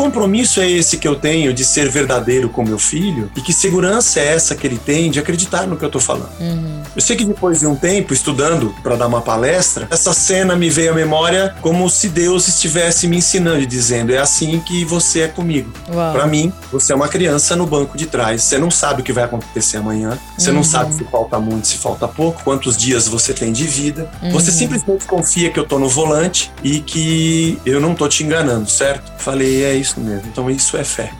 compromisso é esse que eu tenho de ser verdadeiro com meu filho? E que segurança é essa que ele tem de acreditar no que eu estou falando? Uhum. Eu sei que depois de um tempo estudando para dar uma palestra, essa cena me veio à memória como se Deus estivesse me ensinando e dizendo: é assim que você é comigo. Para mim, você é uma criança no banco de trás. Você não sabe o que vai acontecer amanhã. Você Uhum. não sabe se falta muito, se falta pouco, quantos dias você tem de vida. Uhum. Você simplesmente confia que eu tô no volante e que eu não tô te enganando, certo? Falei, é isso mesmo. Então isso é fé.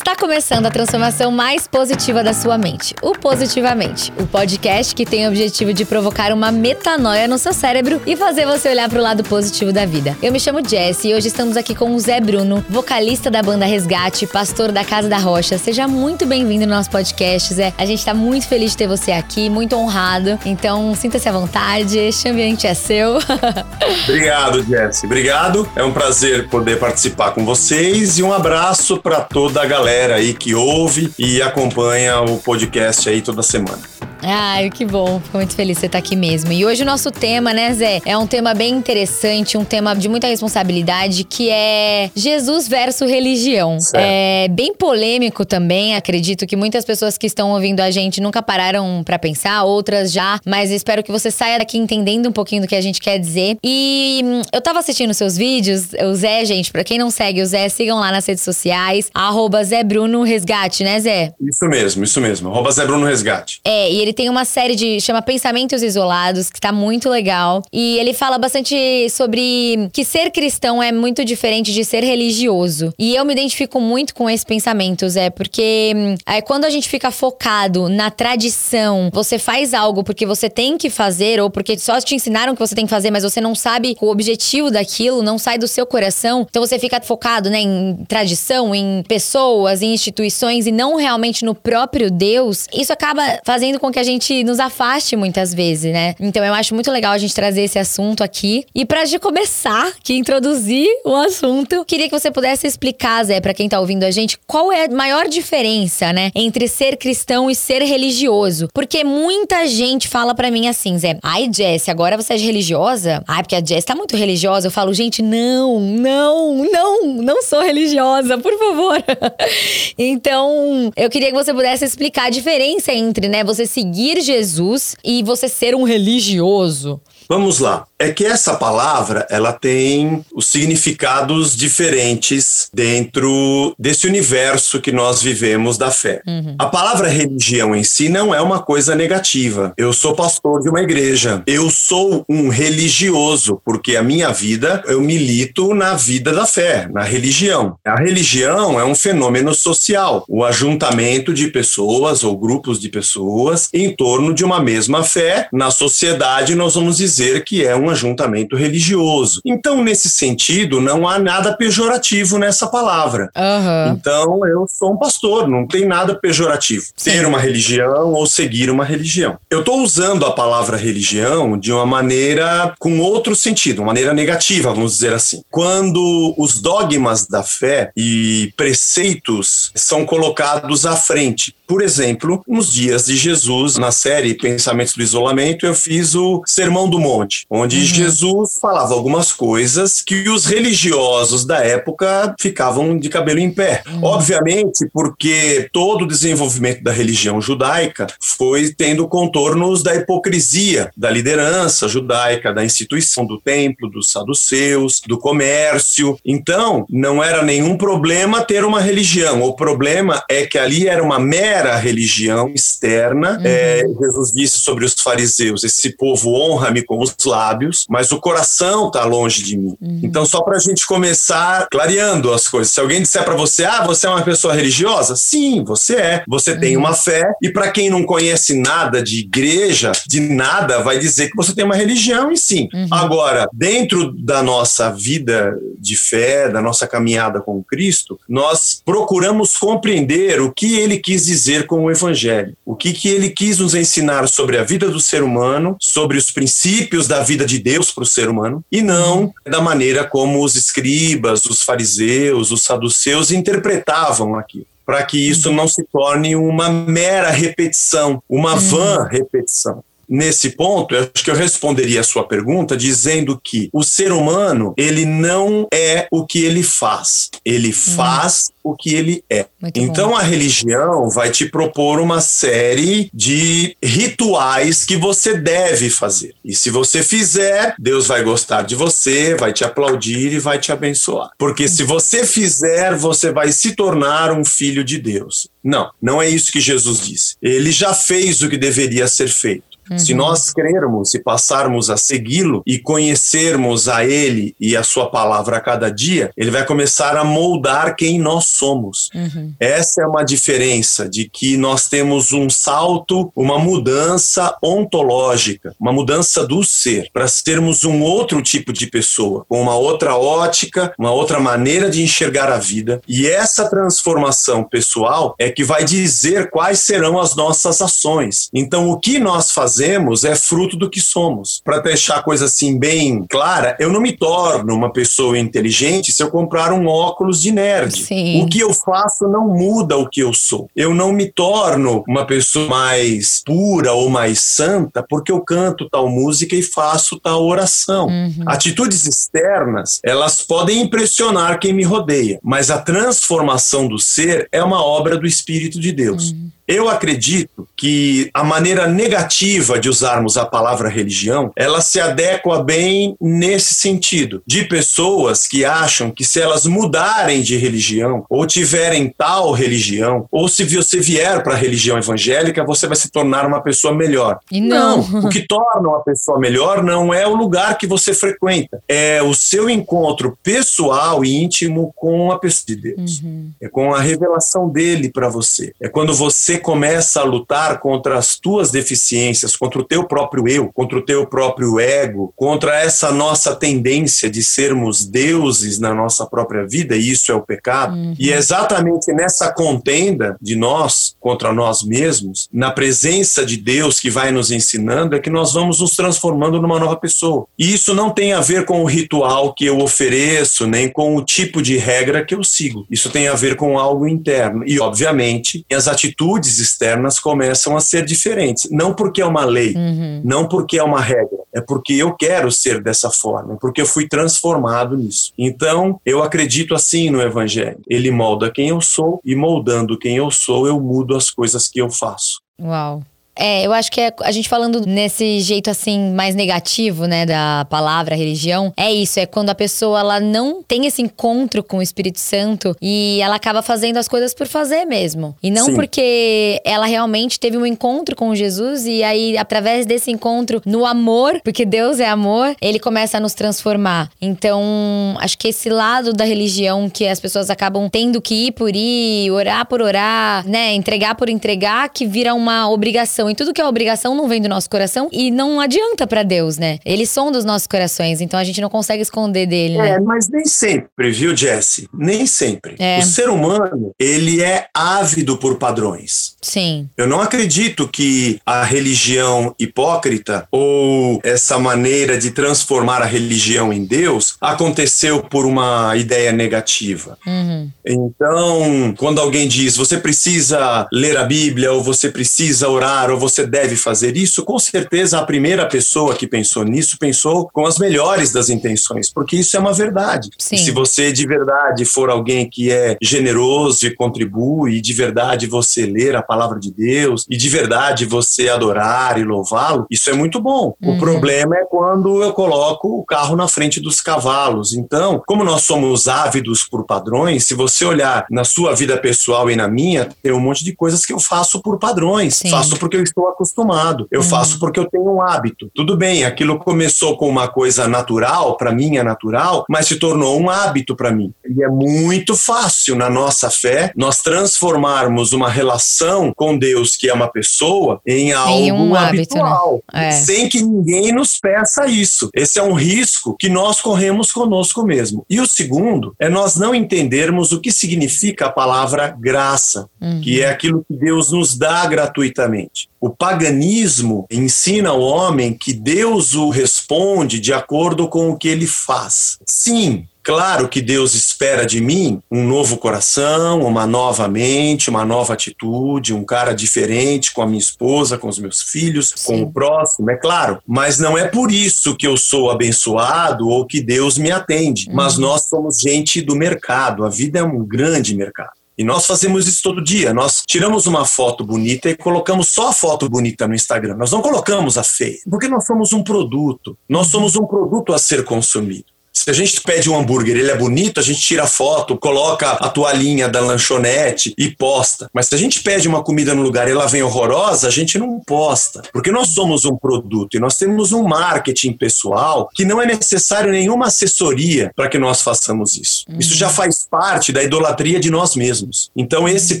Está começando a transformação mais positiva da sua mente, o Positivamente, o podcast que tem o objetivo de provocar uma metanoia no seu cérebro e fazer você olhar para o lado positivo da vida. Eu me chamo Jess e hoje estamos aqui com o Zé Bruno, vocalista da banda Resgate, pastor da Casa da Rocha. Seja muito bem-vindo no nosso podcast, Zé. A gente está muito feliz de ter você aqui, muito honrado. Então, sinta-se à vontade, este ambiente é seu. Obrigado, Jesse. Obrigado. É um prazer poder participar com vocês e um abraço para toda a galera aí que ouve e acompanha o podcast aí toda semana. Ai, que bom. Fico muito feliz de você estar aqui mesmo. E hoje o nosso tema, né, Zé, é um tema bem interessante, um tema de muita responsabilidade, que é Jesus versus religião. Certo. É bem polêmico também, acredito que muitas pessoas que estão ouvindo a gente nunca pararam pra pensar, outras já, mas espero que você saia daqui entendendo um pouquinho do que a gente quer dizer. E hum, eu tava assistindo seus vídeos, o Zé, gente, pra quem não segue o Zé, sigam lá nas redes sociais, arroba Zé Bruno Resgate, né, Zé? Isso mesmo, isso mesmo. Arroba Zé Bruno Resgate. É, e ele tem uma série de. chama Pensamentos Isolados, que tá muito legal. E ele fala bastante sobre que ser cristão é muito diferente de ser religioso. E eu me identifico muito com esse pensamento, Zé, porque hum, é, quando a gente fica focado na tradição, você faz algo porque você tem que fazer, ou porque só te ensinaram que você tem que fazer, mas você não sabe o objetivo daquilo, não sai do seu coração. Então você fica focado, né, em tradição, em pessoas, em instituições e não realmente no próprio Deus. Isso acaba fazendo com que a gente nos afaste muitas vezes, né? Então eu acho muito legal a gente trazer esse assunto aqui. E pra gente começar, que introduzir o assunto, queria que você pudesse explicar, Zé, pra quem tá ouvindo a gente, qual é a maior diferença, né, entre ser cristão e ser religioso. Porque muita gente fala pra mim assim, Zé, ai, Jess, agora você é religiosa? Ai, porque a Jess tá muito religiosa. Eu falo, gente, não, não, não, não sou religiosa, por favor. então, eu queria que você pudesse explicar a diferença entre, né, você seguir Jesus e você ser um religioso. Vamos lá. É que essa palavra, ela tem os significados diferentes dentro desse universo que nós vivemos da fé. A palavra religião em si não é uma coisa negativa. Eu sou pastor de uma igreja. Eu sou um religioso, porque a minha vida, eu milito na vida da fé, na religião. A religião é um fenômeno social, o ajuntamento de pessoas ou grupos de pessoas em torno de uma mesma fé. Na sociedade, nós vamos dizer que é um ajuntamento religioso. Então, nesse sentido, não há nada pejorativo nessa palavra. Aham. Então, eu sou um pastor, não tem nada pejorativo. Ter uma religião ou seguir uma religião. Eu estou usando a palavra religião de uma maneira com outro sentido, uma maneira negativa, vamos dizer assim. Quando os dogmas da fé e preceitos são colocados à frente. Por exemplo, nos dias de Jesus, na série Pensamentos do Isolamento, eu fiz o Sermão do Monte, onde Jesus falava algumas coisas que os religiosos da época ficavam de cabelo em pé. Obviamente, porque todo o desenvolvimento da religião judaica foi tendo contornos da hipocrisia da liderança judaica, da instituição do templo, dos saduceus, do comércio. Então, não era nenhum problema ter uma religião. O problema é que ali era uma mera religião externa. É, Jesus disse sobre os fariseus: esse povo honra-me com os lábios, mas o coração está longe de mim. Então, só para a gente começar clareando as coisas. Se alguém disser para você, ah, você é uma pessoa religiosa? Sim, você é. Você tem uma fé. E para quem não conhece nada de igreja, de nada, vai dizer que você tem uma religião e sim. Agora, dentro da nossa vida de fé, da nossa caminhada com Cristo, nós procuramos compreender o que ele quis dizer com o evangelho. O que, que ele quis nos ensinar sobre a vida do ser humano, sobre os princípios da vida de Deus para o ser humano, e não da maneira como os escribas, os fariseus, os saduceus interpretavam aquilo. Para que isso não se torne uma mera repetição, uma vã repetição. Nesse ponto, eu acho que eu responderia a sua pergunta dizendo que o ser humano, ele não é o que ele faz. Ele hum. faz o que ele é. Muito então bom. a religião vai te propor uma série de rituais que você deve fazer. E se você fizer, Deus vai gostar de você, vai te aplaudir e vai te abençoar. Porque se você fizer, você vai se tornar um filho de Deus. Não, não é isso que Jesus disse. Ele já fez o que deveria ser feito. Uhum. Se nós crermos e passarmos a segui-lo e conhecermos a ele e a sua palavra a cada dia, ele vai começar a moldar quem nós somos. Uhum. Essa é uma diferença de que nós temos um salto, uma mudança ontológica, uma mudança do ser, para sermos um outro tipo de pessoa, com uma outra ótica, uma outra maneira de enxergar a vida. E essa transformação pessoal é que vai dizer quais serão as nossas ações. Então, o que nós fazemos fazemos é fruto do que somos. Para deixar a coisa assim bem clara, eu não me torno uma pessoa inteligente se eu comprar um óculos de nerd. Sim. O que eu faço não muda o que eu sou. Eu não me torno uma pessoa mais pura ou mais santa porque eu canto tal música e faço tal oração. Uhum. Atitudes externas, elas podem impressionar quem me rodeia, mas a transformação do ser é uma obra do Espírito de Deus. Uhum. Eu acredito que a maneira negativa de usarmos a palavra religião, ela se adequa bem nesse sentido, de pessoas que acham que se elas mudarem de religião, ou tiverem tal religião, ou se você vier para a religião evangélica, você vai se tornar uma pessoa melhor. E não. não. O que torna uma pessoa melhor não é o lugar que você frequenta, é o seu encontro pessoal e íntimo com a pessoa de Deus. Uhum. É com a revelação dele para você. É quando você começa a lutar contra as tuas deficiências, contra o teu próprio eu, contra o teu próprio ego, contra essa nossa tendência de sermos deuses na nossa própria vida, e isso é o pecado. Uhum. E é exatamente nessa contenda de nós contra nós mesmos, na presença de Deus que vai nos ensinando, é que nós vamos nos transformando numa nova pessoa. E isso não tem a ver com o ritual que eu ofereço, nem com o tipo de regra que eu sigo. Isso tem a ver com algo interno. E, obviamente, as atitudes externas começam a ser diferentes. Não porque é uma lei, uhum. não porque é uma regra, é porque eu quero ser dessa forma, porque eu fui transformado nisso. Então, eu acredito assim no Evangelho. Ele molda quem eu sou e moldando quem eu sou, eu mudo as coisas que eu faço. Uau. É, eu acho que é, a gente falando nesse jeito assim mais negativo, né, da palavra religião, é isso, é quando a pessoa ela não tem esse encontro com o Espírito Santo e ela acaba fazendo as coisas por fazer mesmo. E não Sim. porque ela realmente teve um encontro com Jesus e aí através desse encontro no amor, porque Deus é amor, ele começa a nos transformar. Então, acho que esse lado da religião que as pessoas acabam tendo que ir por ir, orar por orar, né, entregar por entregar, que vira uma obrigação e tudo que é obrigação não vem do nosso coração e não adianta para Deus, né? Ele som dos nossos corações, então a gente não consegue esconder dele, né? É, mas nem sempre, viu, Jesse? Nem sempre. É. O ser humano, ele é ávido por padrões. Sim. Eu não acredito que a religião hipócrita ou essa maneira de transformar a religião em Deus aconteceu por uma ideia negativa. Uhum. Então, quando alguém diz você precisa ler a Bíblia ou você precisa orar ou você deve fazer isso, com certeza a primeira pessoa que pensou nisso pensou com as melhores das intenções, porque isso é uma verdade. Se você de verdade for alguém que é generoso e contribui, e de verdade você ler a palavra de Deus, e de verdade você adorar e louvá-lo, isso é muito bom. Uhum. O problema é quando eu coloco o carro na frente dos cavalos. Então, como nós somos ávidos por padrões, se você olhar na sua vida pessoal e na minha, tem um monte de coisas que eu faço por padrões. Sim. Faço porque eu estou acostumado. Eu uhum. faço porque eu tenho um hábito. Tudo bem, aquilo começou com uma coisa natural, para mim é natural, mas se tornou um hábito para mim. E é muito fácil na nossa fé nós transformarmos uma relação com Deus, que é uma pessoa, em algo em um habitual, hábito, né? é. sem que ninguém nos peça isso. Esse é um risco que nós corremos conosco mesmo. E o segundo é nós não entendermos o que significa a palavra graça, uhum. que é aquilo que Deus nos dá gratuitamente. O paganismo ensina ao homem que Deus o responde de acordo com o que ele faz. Sim, Claro que Deus espera de mim um novo coração, uma nova mente, uma nova atitude, um cara diferente com a minha esposa, com os meus filhos, Sim. com o próximo, é claro. Mas não é por isso que eu sou abençoado ou que Deus me atende. Uhum. Mas nós somos gente do mercado. A vida é um grande mercado. E nós fazemos isso todo dia. Nós tiramos uma foto bonita e colocamos só a foto bonita no Instagram. Nós não colocamos a feia, porque nós somos um produto. Nós somos um produto a ser consumido. Se a gente pede um hambúrguer, ele é bonito, a gente tira foto, coloca a toalhinha da lanchonete e posta. Mas se a gente pede uma comida no lugar e ela vem horrorosa, a gente não posta. Porque nós somos um produto e nós temos um marketing pessoal que não é necessário nenhuma assessoria para que nós façamos isso. Uhum. Isso já faz parte da idolatria de nós mesmos. Então esse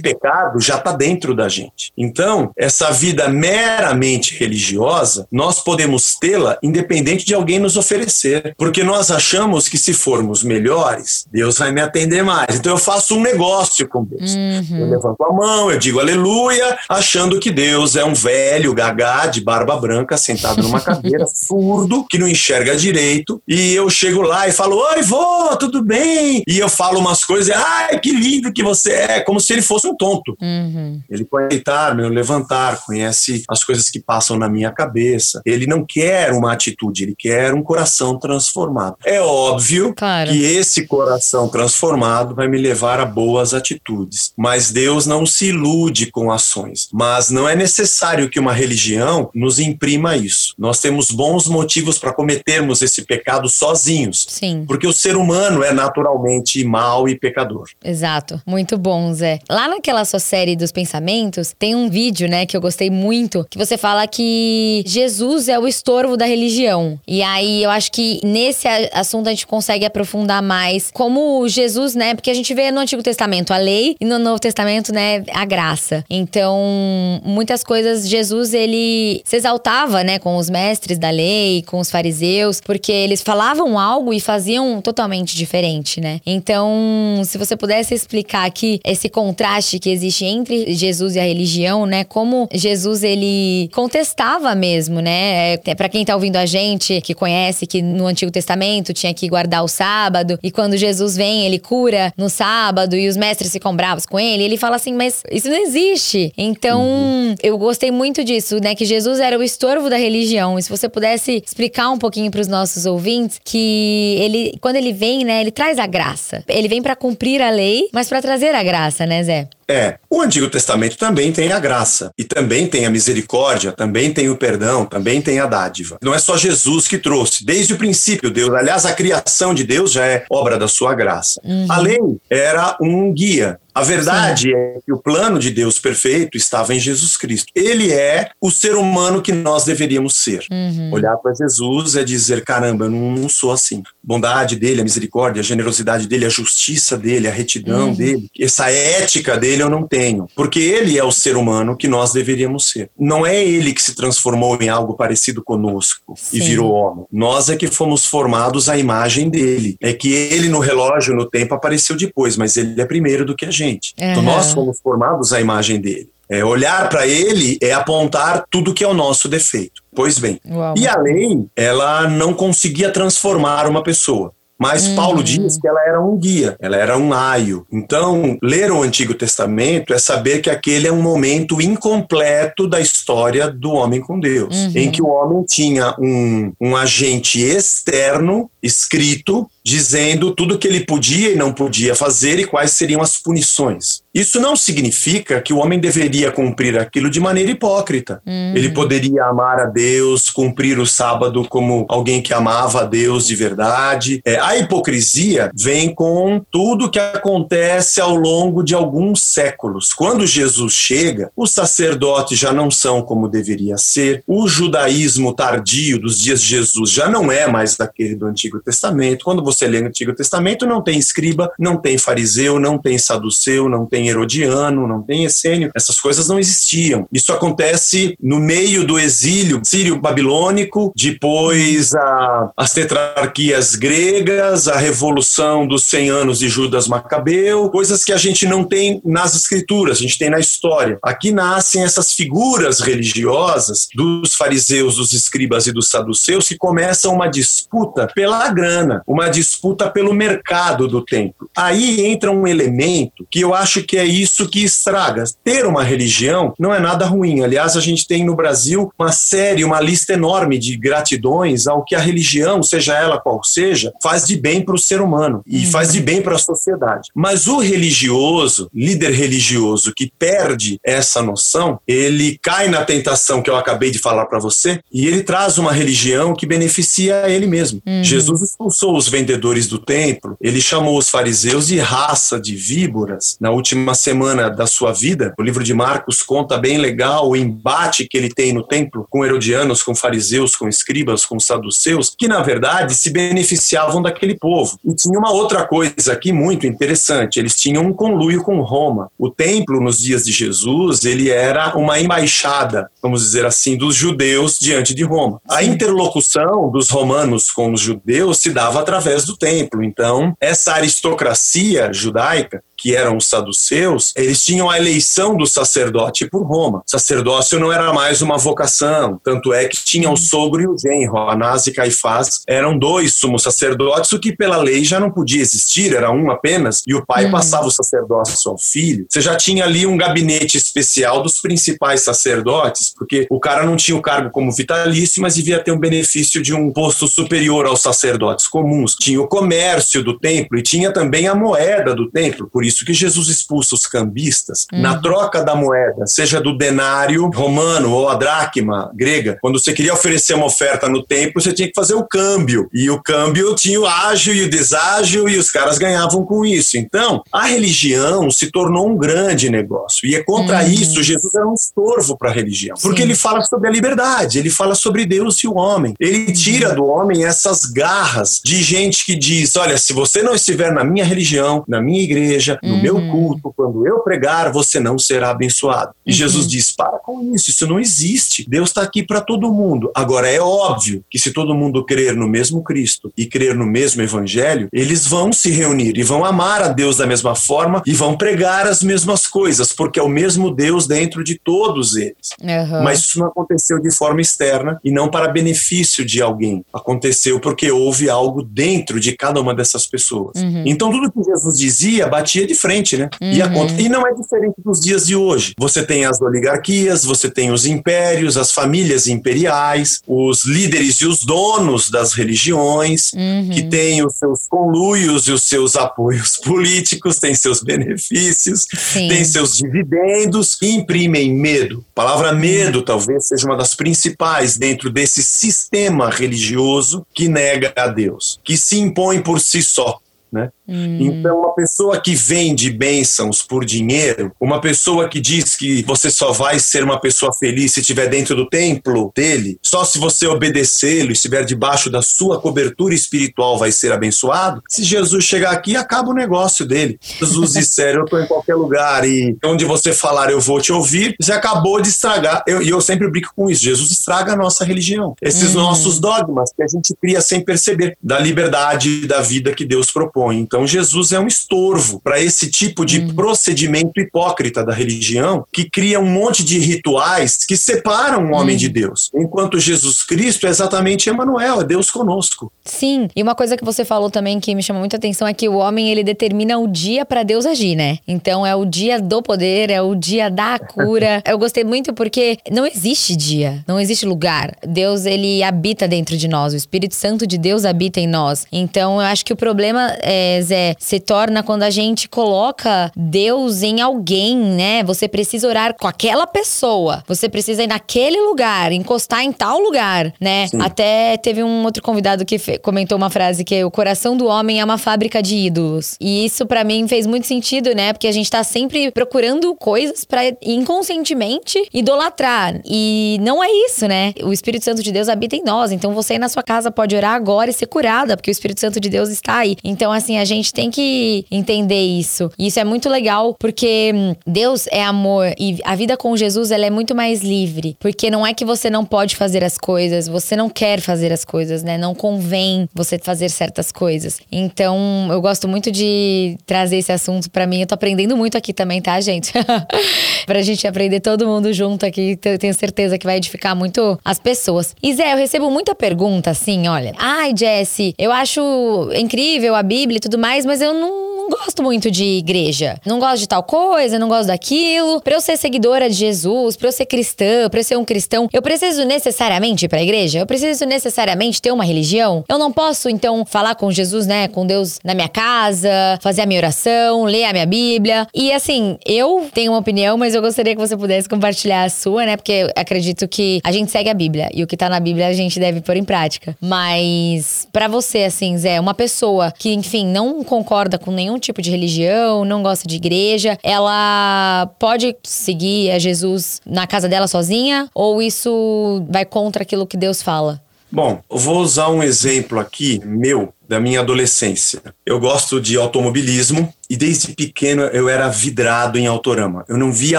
pecado já está dentro da gente. Então, essa vida meramente religiosa, nós podemos tê-la independente de alguém nos oferecer. Porque nós achamos achamos que se formos melhores, Deus vai me atender mais. Então eu faço um negócio com Deus. Uhum. Eu levanto a mão, eu digo aleluia, achando que Deus é um velho gagá de barba branca sentado numa cadeira, surdo, que não enxerga direito. E eu chego lá e falo: Oi, vô, tudo bem? E eu falo umas coisas, ai, que lindo que você é, como se ele fosse um tonto. Uhum. Ele pode deitar, meu levantar, conhece as coisas que passam na minha cabeça. Ele não quer uma atitude, ele quer um coração transformado. É óbvio claro. que esse coração transformado vai me levar a boas atitudes. Mas Deus não se ilude com ações. Mas não é necessário que uma religião nos imprima isso. Nós temos bons motivos para cometermos esse pecado sozinhos. Sim. Porque o ser humano é naturalmente mau e pecador. Exato. Muito bom, Zé. Lá naquela sua série dos pensamentos, tem um vídeo, né, que eu gostei muito, que você fala que Jesus é o estorvo da religião. E aí eu acho que nesse assunto assunto a gente consegue aprofundar mais como Jesus, né? Porque a gente vê no Antigo Testamento a lei e no Novo Testamento, né, a graça. Então, muitas coisas Jesus ele se exaltava, né, com os mestres da lei, com os fariseus, porque eles falavam algo e faziam totalmente diferente, né? Então, se você pudesse explicar aqui esse contraste que existe entre Jesus e a religião, né? Como Jesus ele contestava mesmo, né? É, para quem tá ouvindo a gente, que conhece que no Antigo Testamento tinha que guardar o sábado. E quando Jesus vem, ele cura no sábado e os mestres ficam bravos com ele. Ele fala assim: Mas isso não existe. Então, uhum. eu gostei muito disso, né? Que Jesus era o estorvo da religião. E se você pudesse explicar um pouquinho para os nossos ouvintes que ele, quando ele vem, né, ele traz a graça. Ele vem para cumprir a lei, mas para trazer a graça, né, Zé? É, o Antigo Testamento também tem a graça, e também tem a misericórdia, também tem o perdão, também tem a dádiva. Não é só Jesus que trouxe, desde o princípio, Deus, aliás, a criação de Deus já é obra da sua graça. Uhum. A lei era um guia, a verdade Sim. é que o plano de Deus perfeito estava em Jesus Cristo. Ele é o ser humano que nós deveríamos ser. Uhum. Olhar para Jesus é dizer: caramba, eu não, não, sou assim. Bondade dele, a misericórdia, a generosidade dele, a justiça dele, a retidão uhum. dele, essa ética dele eu não tenho. Porque ele é o ser humano que nós deveríamos ser. Não é ele que se transformou em algo parecido conosco Sim. e virou homem. Nós é que fomos formados à imagem dele. É que ele no relógio, no tempo, apareceu depois, mas ele é primeiro do que a gente gente. Uhum. Então nós fomos formados à imagem dele. É, olhar para ele é apontar tudo que é o nosso defeito. Pois bem. Uau. E a lei, ela não conseguia transformar uma pessoa. Mas uhum. Paulo diz que ela era um guia, ela era um aio. Então, ler o Antigo Testamento é saber que aquele é um momento incompleto da história do homem com Deus, uhum. em que o homem tinha um, um agente externo escrito dizendo tudo que ele podia e não podia fazer e quais seriam as punições. Isso não significa que o homem deveria cumprir aquilo de maneira hipócrita. Uhum. Ele poderia amar a Deus, cumprir o sábado como alguém que amava a Deus de verdade. É, a hipocrisia vem com tudo que acontece ao longo de alguns séculos. Quando Jesus chega, os sacerdotes já não são como deveria ser, o judaísmo tardio dos dias de Jesus já não é mais daquele do Antigo Testamento. Quando você lê o Antigo Testamento, não tem escriba, não tem fariseu, não tem saduceu, não tem tem Herodiano, não tem Essênio, essas coisas não existiam. Isso acontece no meio do exílio sírio-babilônico, depois a, as tetrarquias gregas, a revolução dos 100 anos de Judas Macabeu, coisas que a gente não tem nas escrituras, a gente tem na história. Aqui nascem essas figuras religiosas dos fariseus, dos escribas e dos saduceus que começam uma disputa pela grana, uma disputa pelo mercado do templo. Aí entra um elemento que eu acho que é isso que estraga. Ter uma religião não é nada ruim. Aliás, a gente tem no Brasil uma série, uma lista enorme de gratidões ao que a religião, seja ela qual seja, faz de bem para o ser humano e uhum. faz de bem para a sociedade. Mas o religioso, líder religioso que perde essa noção, ele cai na tentação que eu acabei de falar para você e ele traz uma religião que beneficia ele mesmo. Uhum. Jesus expulsou os vendedores do templo, ele chamou os fariseus de raça de víboras. Na última semana da sua vida, o livro de Marcos conta bem legal o embate que ele tem no templo com herodianos, com fariseus, com escribas, com saduceus, que na verdade se beneficiavam daquele povo. E tinha uma outra coisa aqui muito interessante, eles tinham um conluio com Roma. O templo nos dias de Jesus, ele era uma embaixada, vamos dizer assim, dos judeus diante de Roma. A interlocução dos romanos com os judeus se dava através do templo. Então, essa aristocracia judaica que eram os saduceus, eles tinham a eleição do sacerdote por Roma. O sacerdócio não era mais uma vocação, tanto é que tinha o sogro e o genro. Anás e Caifás eram dois sumos sacerdotes, o que pela lei já não podia existir, era um apenas, e o pai uhum. passava o sacerdócio ao filho. Você já tinha ali um gabinete especial dos principais sacerdotes, porque o cara não tinha o cargo como vitalício, mas devia ter um benefício de um posto superior aos sacerdotes comuns. Tinha o comércio do templo e tinha também a moeda do templo, por isso que Jesus expulsa os cambistas. Uhum. Na troca da moeda, seja do denário romano ou a dracma grega, quando você queria oferecer uma oferta no templo, você tinha que fazer o câmbio. E o câmbio tinha o ágil e o deságil, e os caras ganhavam com isso. Então, a religião se tornou um grande negócio. E é contra uhum. isso, Jesus era um estorvo para a religião. Sim. Porque ele fala sobre a liberdade, ele fala sobre Deus e o homem. Ele uhum. tira do homem essas garras de gente que diz: olha, se você não estiver na minha religião, na minha igreja, no uhum. meu culto, quando eu pregar, você não será abençoado. E uhum. Jesus diz: para com isso, isso não existe. Deus está aqui para todo mundo. Agora, é óbvio que se todo mundo crer no mesmo Cristo e crer no mesmo Evangelho, eles vão se reunir e vão amar a Deus da mesma forma e vão pregar as mesmas coisas, porque é o mesmo Deus dentro de todos eles. Uhum. Mas isso não aconteceu de forma externa e não para benefício de alguém. Aconteceu porque houve algo dentro de cada uma dessas pessoas. Uhum. Então, tudo que Jesus dizia batia de frente, né? Uhum. E, a conta, e não é diferente dos dias de hoje. Você tem as oligarquias, você tem os impérios, as famílias imperiais, os líderes e os donos das religiões, uhum. que têm os seus conluios e os seus apoios políticos, têm seus benefícios, Sim. têm seus dividendos e imprimem medo. A palavra medo talvez seja uma das principais dentro desse sistema religioso que nega a Deus, que se impõe por si só. Né? Hum. Então, uma pessoa que vende bênçãos por dinheiro, uma pessoa que diz que você só vai ser uma pessoa feliz se estiver dentro do templo dele, só se você obedecê-lo e estiver debaixo da sua cobertura espiritual vai ser abençoado. Se Jesus chegar aqui, acaba o negócio dele. Jesus disser, eu estou em qualquer lugar e onde você falar eu vou te ouvir, você acabou de estragar. E eu, eu, sempre brinco com isso. Jesus estraga a nossa religião. Esses hum. nossos dogmas que a gente cria sem perceber, da liberdade da vida que Deus propõe. Então, então, Jesus é um estorvo para esse tipo de hum. procedimento hipócrita da religião que cria um monte de rituais que separam o homem hum. de Deus. Enquanto Jesus Cristo é exatamente Emmanuel, é Deus conosco. Sim, e uma coisa que você falou também que me chamou muita atenção é que o homem ele determina o dia para Deus agir, né? Então é o dia do poder, é o dia da cura. Eu gostei muito porque não existe dia, não existe lugar. Deus ele habita dentro de nós, o Espírito Santo de Deus habita em nós. Então eu acho que o problema é é, se torna quando a gente coloca Deus em alguém, né? Você precisa orar com aquela pessoa. Você precisa ir naquele lugar, encostar em tal lugar, né? Sim. Até teve um outro convidado que comentou uma frase que é, o coração do homem é uma fábrica de ídolos. E isso para mim fez muito sentido, né? Porque a gente tá sempre procurando coisas para inconscientemente idolatrar. E não é isso, né? O Espírito Santo de Deus habita em nós. Então você aí na sua casa pode orar agora e ser curada, porque o Espírito Santo de Deus está aí. Então assim, a gente gente tem que entender isso. E isso é muito legal porque hum, Deus é amor e a vida com Jesus ela é muito mais livre, porque não é que você não pode fazer as coisas, você não quer fazer as coisas, né? Não convém você fazer certas coisas. Então, eu gosto muito de trazer esse assunto para mim. Eu tô aprendendo muito aqui também, tá, gente? pra gente aprender todo mundo junto aqui. Tenho certeza que vai edificar muito as pessoas. E Zé, eu recebo muita pergunta assim, olha. Ai, Jesse, eu acho incrível a Bíblia e tudo mais, mas eu não gosto muito de igreja. Não gosto de tal coisa, não gosto daquilo. Pra eu ser seguidora de Jesus, pra eu ser cristã, pra eu ser um cristão, eu preciso necessariamente ir pra igreja? Eu preciso necessariamente ter uma religião? Eu não posso, então, falar com Jesus, né? Com Deus na minha casa, fazer a minha oração, ler a minha Bíblia. E assim, eu tenho uma opinião, mas eu gostaria que você pudesse compartilhar a sua, né? Porque acredito que a gente segue a Bíblia. E o que tá na Bíblia a gente deve pôr em prática. Mas, para você, assim, Zé, uma pessoa que, enfim, não concorda com nenhum tipo de religião, não gosta de igreja, ela pode seguir a Jesus na casa dela sozinha ou isso vai contra aquilo que Deus fala? Bom, vou usar um exemplo aqui meu da minha adolescência. Eu gosto de automobilismo e desde pequeno eu era vidrado em autorama. Eu não via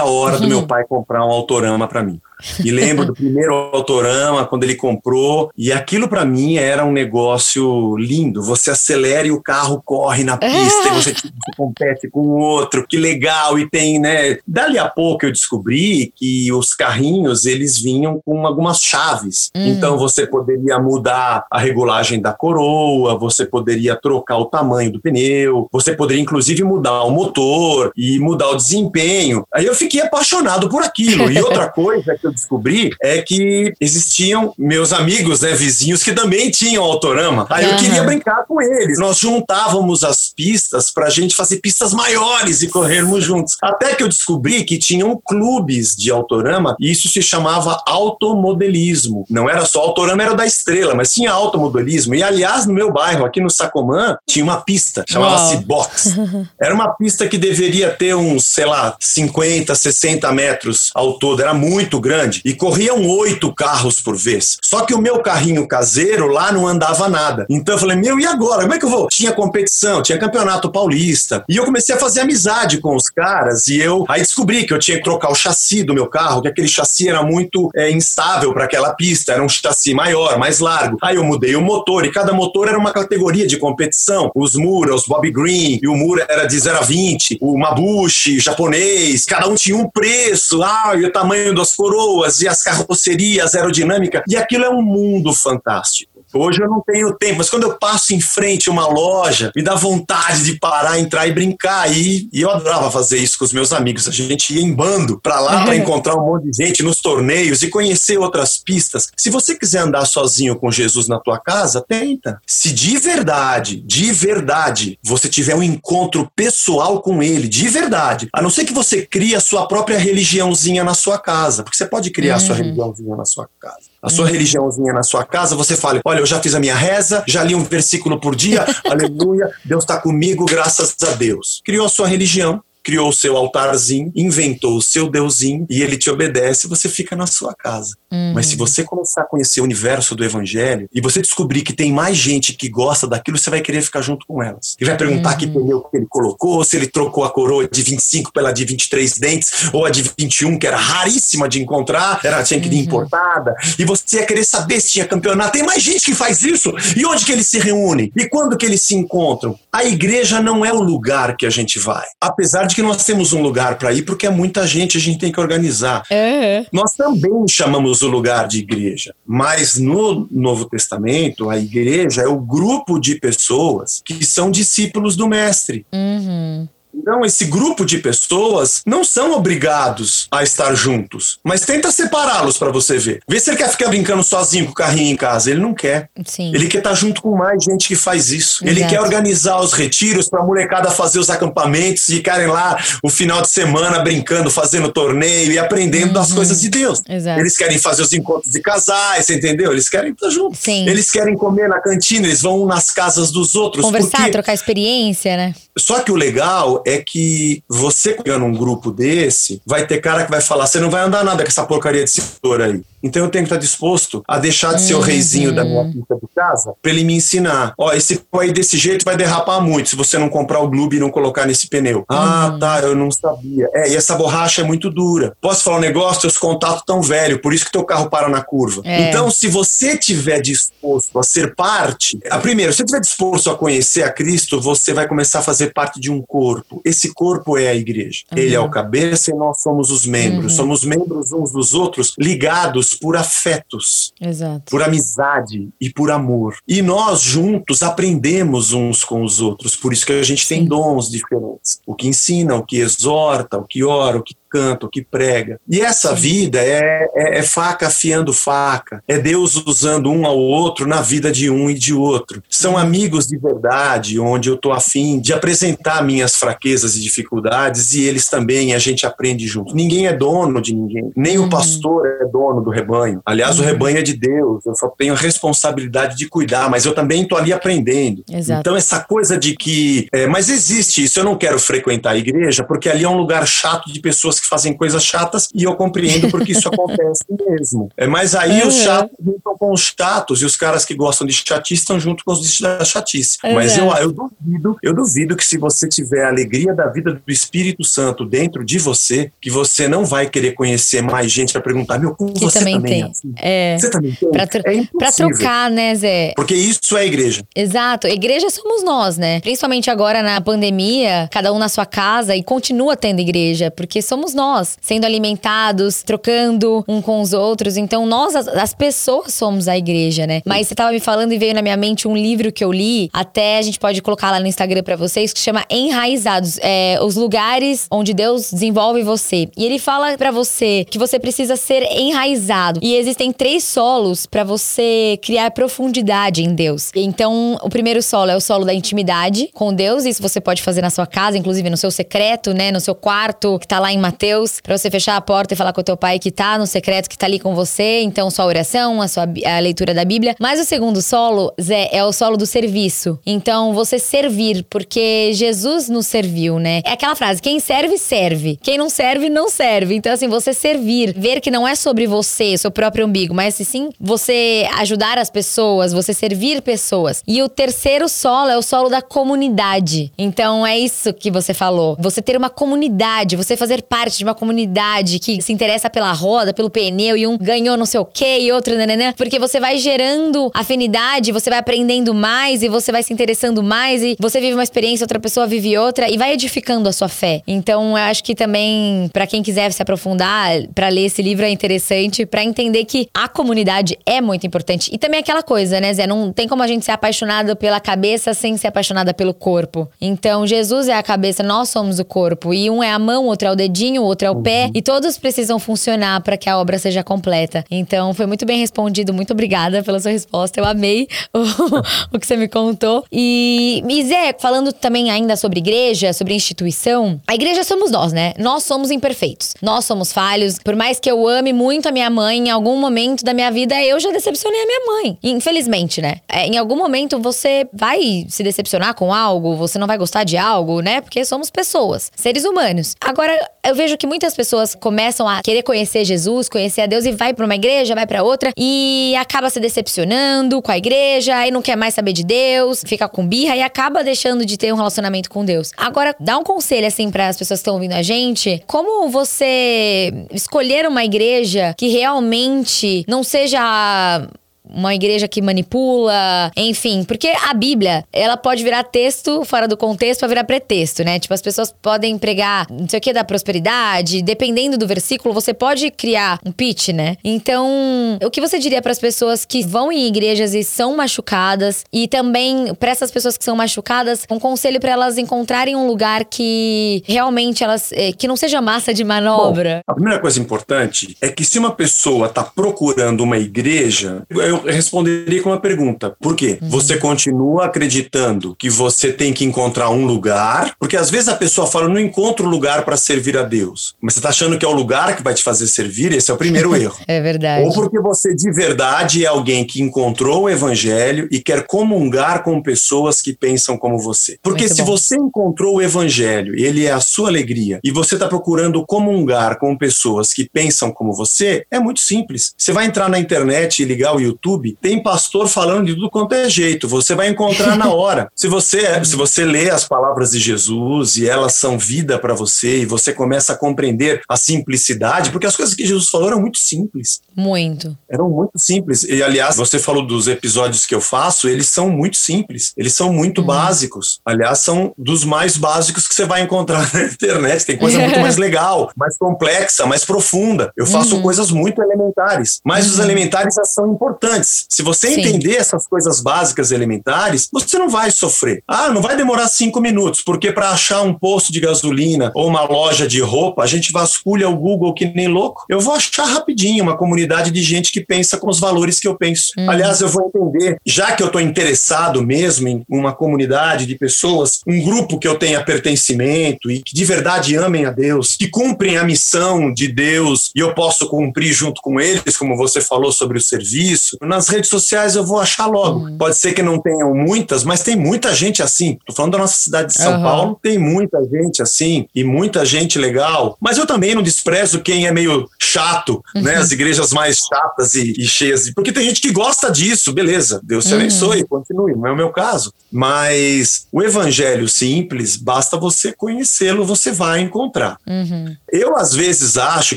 a hora do meu pai comprar um autorama para mim. E lembro do primeiro autorama, quando ele comprou, e aquilo para mim era um negócio lindo. Você acelera e o carro corre na pista, e você, tipo, você compete com o outro, que legal, e tem, né? Dali a pouco eu descobri que os carrinhos, eles vinham com algumas chaves. Hum. Então você poderia mudar a regulagem da coroa, você poderia trocar o tamanho do pneu, você poderia inclusive mudar o motor e mudar o desempenho. Aí eu fiquei apaixonado por aquilo. E outra coisa que eu descobri é que existiam meus amigos, né, vizinhos, que também tinham autorama. Aí eu queria brincar com eles. Nós juntávamos as pistas para a gente fazer pistas maiores e corrermos juntos. Até que eu descobri que tinham clubes de autorama e isso se chamava automodelismo. Não era só autorama, era da estrela, mas tinha automodelismo. E aliás, no meu bairro, aqui no Sacomã, tinha uma pista, chamava-se Box. Era uma pista que deveria ter uns, sei lá, 50, 60 metros ao todo. Era muito grande e corriam oito carros por vez. Só que o meu carrinho caseiro lá não andava nada. Então eu falei, meu, e agora? Como é que eu vou? Tinha competição, tinha campeonato paulista. E eu comecei a fazer amizade com os caras e eu aí descobri que eu tinha que trocar o chassi do meu carro, que aquele chassi era muito é, instável para aquela pista, era um chassi maior, mais largo. Aí eu mudei o motor e cada motor era uma categoria de competição. Os Mura, os Bob Green, e o Mura era de 0 a 20, o Mabushi, japonês, cada um tinha um preço, ah, e o tamanho das coroas e as carrocerias, aerodinâmica, e aquilo é um mundo fantástico. Hoje eu não tenho tempo, mas quando eu passo em frente a uma loja, me dá vontade de parar, entrar e brincar. E, e eu adorava fazer isso com os meus amigos. A gente ia em bando para lá para encontrar um monte de gente nos torneios e conhecer outras pistas. Se você quiser andar sozinho com Jesus na tua casa, tenta. Se de verdade, de verdade, você tiver um encontro pessoal com ele, de verdade, a não ser que você crie a sua própria religiãozinha na sua casa, porque você pode criar uhum. a sua uhum. religiãozinha na sua casa a sua religiãozinha na sua casa, você fala: Olha, eu já fiz a minha reza, já li um versículo por dia, aleluia, Deus está comigo, graças a Deus. Criou a sua religião, criou o seu altarzinho, inventou o seu deusinho e ele te obedece, você fica na sua casa. Uhum. Mas se você começar a conhecer o universo do evangelho e você descobrir que tem mais gente que gosta daquilo, você vai querer ficar junto com elas. E vai perguntar uhum. que pneu que ele colocou, se ele trocou a coroa de 25 pela de 23 dentes ou a de 21, que era raríssima de encontrar, era tinha que ir uhum. importada. E você ia querer saber se tinha campeonato. Tem mais gente que faz isso. E onde que eles se reúnem? E quando que eles se encontram? A igreja não é o lugar que a gente vai. Apesar de que nós temos um lugar para ir, porque é muita gente, a gente tem que organizar. Uhum. Nós também chamamos o lugar de igreja, mas no Novo Testamento, a igreja é o grupo de pessoas que são discípulos do Mestre. Uhum. Então, esse grupo de pessoas não são obrigados a estar juntos, mas tenta separá-los para você ver. Vê se ele quer ficar brincando sozinho com o carrinho em casa. Ele não quer. Sim. Ele quer estar junto com mais gente que faz isso. Exato. Ele quer organizar os retiros para a molecada fazer os acampamentos e ficarem lá o final de semana brincando, fazendo torneio e aprendendo uhum. das coisas de Deus. Exato. Eles querem fazer os encontros de casais, entendeu? Eles querem estar juntos. Sim. Eles querem comer na cantina, eles vão nas casas dos outros. Conversar, porque... trocar experiência, né? Só que o legal é é que você pegando um grupo desse, vai ter cara que vai falar: você não vai andar nada com essa porcaria de cintura aí. Então eu tenho que estar disposto a deixar de ser uhum. o reizinho da minha pista de casa para ele me ensinar. Ó, esse pneu aí desse jeito vai derrapar muito se você não comprar o Gloob e não colocar nesse pneu. Ah, uhum. tá, eu não sabia. É, e essa borracha é muito dura. Posso falar um negócio? Teus contatos tão velho, por isso que teu carro para na curva. É. Então, se você tiver disposto a ser parte, a primeiro, se você tiver disposto a conhecer a Cristo, você vai começar a fazer parte de um corpo. Esse corpo é a igreja. Uhum. Ele é o cabeça e nós somos os membros. Uhum. Somos membros uns dos outros ligados por afetos, Exato. por amizade e por amor. E nós juntos aprendemos uns com os outros, por isso que a gente Sim. tem dons diferentes. O que ensina, o que exorta, o que ora, o que canta, o que prega. E essa vida é, é, é, faca afiando faca, é Deus usando um ao outro na vida de um e de outro. São amigos de verdade, onde eu estou afim de apresentar minhas fraquezas e dificuldades e eles também, a gente aprende junto. Ninguém é dono de ninguém, nem uhum. o pastor é dono do rebanho. Aliás, uhum. o rebanho é de Deus, eu só tenho a responsabilidade de cuidar, mas eu também estou ali aprendendo. Exato. Então, essa coisa de que. É, mas existe isso, eu não quero frequentar a igreja porque ali é um lugar chato de pessoas que fazem coisas chatas e eu compreendo porque isso acontece mesmo. É, mas aí uhum. os chatos juntam com os chatos e os caras que gostam de chatice estão junto com os da chatice. Uhum. Mas eu, eu duvido, eu duvido que se você tiver a alegria da vida do Espírito Santo dentro de você, que você não vai querer conhecer mais gente para perguntar, meu, como você também, também tem. É, assim? é. Você também tem? Pra, é pra trocar, né, Zé? Porque isso é igreja. Exato. Igreja somos nós, né? Principalmente agora na pandemia, cada um na sua casa e continua tendo igreja, porque somos nós, sendo alimentados, trocando um com os outros. Então, nós, as, as pessoas, somos a igreja, né? Mas você tava me falando e veio na minha mente um livro que eu li, até a gente pode colocar lá no Instagram para vocês, que chama Enraizados é, Os Lugares onde Deus desenvolve você. E ele fala para você que você precisa ser enraizado. E existem três solos para você criar profundidade em Deus. Então, o primeiro solo é o solo da intimidade com Deus. Isso você pode fazer na sua casa, inclusive no seu secreto, né? No seu quarto, que tá lá em Mateus Deus, para você fechar a porta e falar com o teu pai que tá no secreto, que tá ali com você. Então, sua oração, a sua a leitura da Bíblia. Mas o segundo solo, Zé, é o solo do serviço. Então, você servir, porque Jesus nos serviu, né? É aquela frase: quem serve, serve. Quem não serve, não serve. Então, assim, você servir, ver que não é sobre você, seu próprio umbigo, mas sim você ajudar as pessoas, você servir pessoas. E o terceiro solo é o solo da comunidade. Então, é isso que você falou. Você ter uma comunidade, você fazer parte de uma comunidade que se interessa pela roda, pelo pneu, e um ganhou não sei o quê, e outro, né, porque você vai gerando afinidade, você vai aprendendo mais, e você vai se interessando mais, e você vive uma experiência, outra pessoa vive outra, e vai edificando a sua fé. Então, eu acho que também, para quem quiser se aprofundar, para ler esse livro é interessante, para entender que a comunidade é muito importante. E também aquela coisa, né, Zé? Não tem como a gente ser apaixonado pela cabeça sem ser apaixonada pelo corpo. Então, Jesus é a cabeça, nós somos o corpo. E um é a mão, outro é o dedinho, outro é o pé, uhum. e todos precisam funcionar para que a obra seja completa. Então, foi muito bem respondido. Muito obrigada pela sua resposta. Eu amei o, o que você me contou. E, e Zé, falando também ainda sobre igreja, sobre instituição, a igreja somos nós, né? Nós somos imperfeitos. Nós somos falhos. Por mais que eu ame muito a minha mãe, em algum momento da minha vida eu já decepcionei a minha mãe. Infelizmente, né? É, em algum momento você vai se decepcionar com algo, você não vai gostar de algo, né? Porque somos pessoas, seres humanos. Agora, eu vejo que muitas pessoas começam a querer conhecer Jesus, conhecer a Deus e vai para uma igreja, vai para outra e acaba se decepcionando com a igreja, aí não quer mais saber de Deus, fica com birra e acaba deixando de ter um relacionamento com Deus. Agora, dá um conselho assim para as pessoas que estão ouvindo a gente, como você escolher uma igreja que realmente não seja uma igreja que manipula, enfim, porque a Bíblia, ela pode virar texto fora do contexto para virar pretexto, né? Tipo, as pessoas podem pregar não sei o que da prosperidade, dependendo do versículo, você pode criar um pitch, né? Então, o que você diria para as pessoas que vão em igrejas e são machucadas e também para essas pessoas que são machucadas, um conselho para elas encontrarem um lugar que realmente elas eh, que não seja massa de manobra. Bom, a primeira coisa importante é que se uma pessoa está procurando uma igreja, eu responderia com uma pergunta: por quê? Uhum. Você continua acreditando que você tem que encontrar um lugar? Porque às vezes a pessoa fala, não encontro lugar para servir a Deus. Mas você está achando que é o lugar que vai te fazer servir? Esse é o primeiro erro. é verdade. Ou porque você de verdade é alguém que encontrou o evangelho e quer comungar com pessoas que pensam como você. Porque Muito se bom. você encontrou o evangelho, ele é a sua alegria, e você está procurando comungar com pessoas que pensam como você, é muito simples. Você vai entrar na internet e ligar o YouTube, tem pastor falando de tudo quanto é jeito. Você vai encontrar na hora. Se você, se você lê as palavras de Jesus e elas são vida para você e você começa a compreender a simplicidade, porque as coisas que Jesus falou eram muito simples. Muito. Eram muito simples. E aliás, você falou dos episódios que eu faço, eles são muito simples. Eles são muito uhum. básicos. Aliás, são dos mais básicos que você vai encontrar na internet. Tem coisa muito mais legal, mais complexa, mais profunda. Eu faço uhum. coisas muito elementares, mas uhum. os elementares são importantes. Se você Sim. entender essas coisas básicas elementares, você não vai sofrer. Ah, não vai demorar cinco minutos, porque para achar um posto de gasolina ou uma loja de roupa, a gente vasculha o Google que nem louco. Eu vou achar rapidinho uma comunidade de gente que pensa com os valores que eu penso. Uhum. Aliás, eu vou entender, já que eu estou interessado mesmo em uma comunidade de pessoas, um grupo que eu tenha pertencimento e que de verdade amem a Deus, que cumprem a missão de Deus e eu posso cumprir junto com eles, como você falou sobre o serviço. Nas redes sociais eu vou achar logo. Uhum. Pode ser que não tenham muitas, mas tem muita gente assim. Tô falando da nossa cidade de São uhum. Paulo, tem muita gente assim e muita gente legal. Mas eu também não desprezo quem é meio chato, né? uhum. né? As igrejas mais chatas e, e, cheias. Porque tem gente que gosta disso, beleza. Deus te uhum. abençoe, continue. Não é o meu caso. Mas o evangelho simples, basta você conhecê-lo, você vai encontrar. Uhum. Eu, às vezes, acho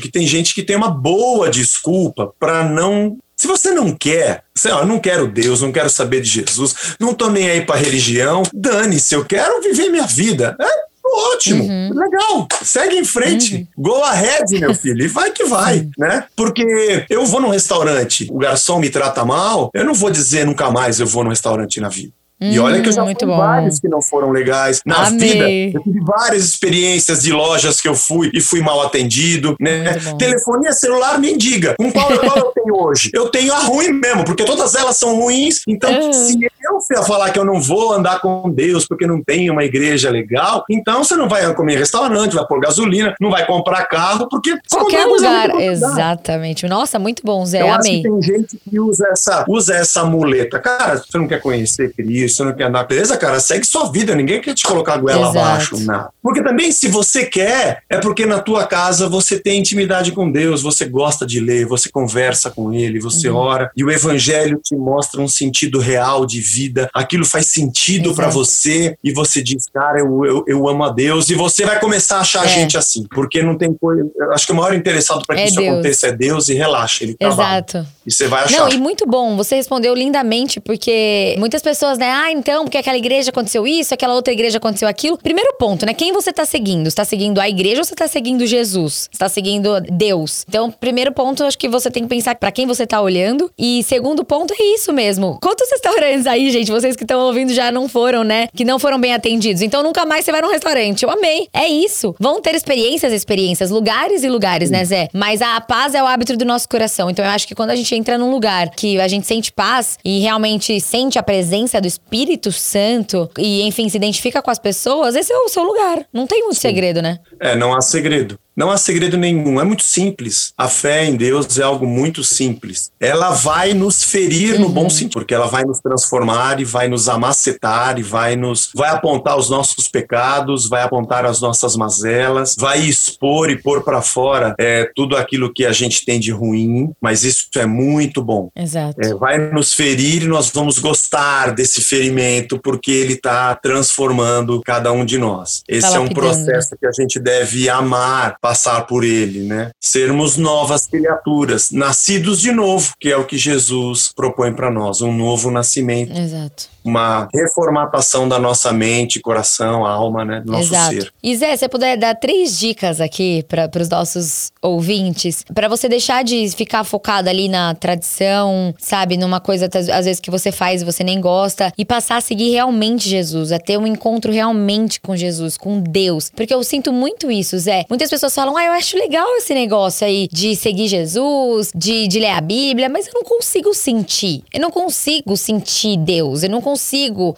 que tem gente que tem uma boa desculpa para não se você não quer, sei lá, não quero Deus, não quero saber de Jesus, não tô nem aí para religião, dane-se, eu quero viver minha vida. É ótimo, uhum. legal, segue em frente, uhum. go ahead, meu filho, e vai que vai, né? Porque eu vou num restaurante, o garçom me trata mal, eu não vou dizer nunca mais eu vou num restaurante na vida. Hum, e olha que eu já fui vários que não foram legais. Na Amei. vida, eu tive várias experiências de lojas que eu fui e fui mal atendido, né? Telefonia celular, me diga. Com qual, qual eu tenho hoje? Eu tenho a ruim mesmo, porque todas elas são ruins. Então, uhum. se eu fui a falar que eu não vou andar com Deus porque não tem uma igreja legal, então você não vai comer em restaurante, vai pôr gasolina, não vai comprar carro, porque qualquer lugar. Exatamente. Nossa, muito bom, Zé. Eu Amei. Tem gente que usa essa, usa essa muleta. Cara, você não quer conhecer Cristo isso, não quer andar. Beleza, cara, segue sua vida, ninguém quer te colocar a goela Exato. abaixo, nada. Porque também, se você quer, é porque na tua casa você tem intimidade com Deus, você gosta de ler, você conversa com Ele, você uhum. ora, e o Evangelho te mostra um sentido real de vida, aquilo faz sentido para você, e você diz, cara, eu, eu, eu, amo a Deus, e você vai começar a achar é. gente assim, porque não tem coisa. Acho que o maior interessado para que é isso Deus. aconteça é Deus, e relaxa, ele trabalha. Exato. E você vai achar. Não, e muito bom, você respondeu lindamente, porque muitas pessoas, né, ah, então, porque aquela igreja aconteceu isso, aquela outra igreja aconteceu aquilo. Primeiro ponto, né? Quem você tá seguindo? Você tá seguindo a igreja ou você tá seguindo Jesus? Você tá seguindo Deus? Então, primeiro ponto, acho que você tem que pensar para quem você tá olhando. E segundo ponto é isso mesmo. Quantos restaurantes aí, gente, vocês que estão ouvindo já não foram, né? Que não foram bem atendidos. Então, nunca mais você vai num restaurante. Eu amei. É isso. Vão ter experiências, experiências, lugares e lugares, né, Zé? Mas a paz é o hábito do nosso coração. Então, eu acho que quando a gente entra num lugar que a gente sente paz e realmente sente a presença do Espírito Santo e, enfim, se identifica com as pessoas, esse é o seu lugar. Não tem muito Sim. segredo, né? É, não há segredo. Não há segredo nenhum, é muito simples. A fé em Deus é algo muito simples. Ela vai nos ferir uhum. no bom uhum. sentido, porque ela vai nos transformar e vai nos amacetar e vai nos vai apontar os nossos pecados, vai apontar as nossas mazelas, vai expor e pôr para fora é, tudo aquilo que a gente tem de ruim, mas isso é muito bom. Exato. É, vai nos ferir e nós vamos gostar desse ferimento porque ele está transformando cada um de nós. Esse tá é um processo que a gente deve amar passar por ele, né? Sermos novas criaturas, nascidos de novo, que é o que Jesus propõe para nós, um novo nascimento. Exato. Uma reformatação da nossa mente, coração, alma, né? Do nosso Exato. ser. E Zé, você puder dar três dicas aqui para os nossos ouvintes, para você deixar de ficar focado ali na tradição, sabe, numa coisa às vezes que você faz e você nem gosta, e passar a seguir realmente Jesus, a ter um encontro realmente com Jesus, com Deus. Porque eu sinto muito isso, Zé. Muitas pessoas falam, ah, eu acho legal esse negócio aí de seguir Jesus, de, de ler a Bíblia, mas eu não consigo sentir. Eu não consigo sentir Deus, eu não consigo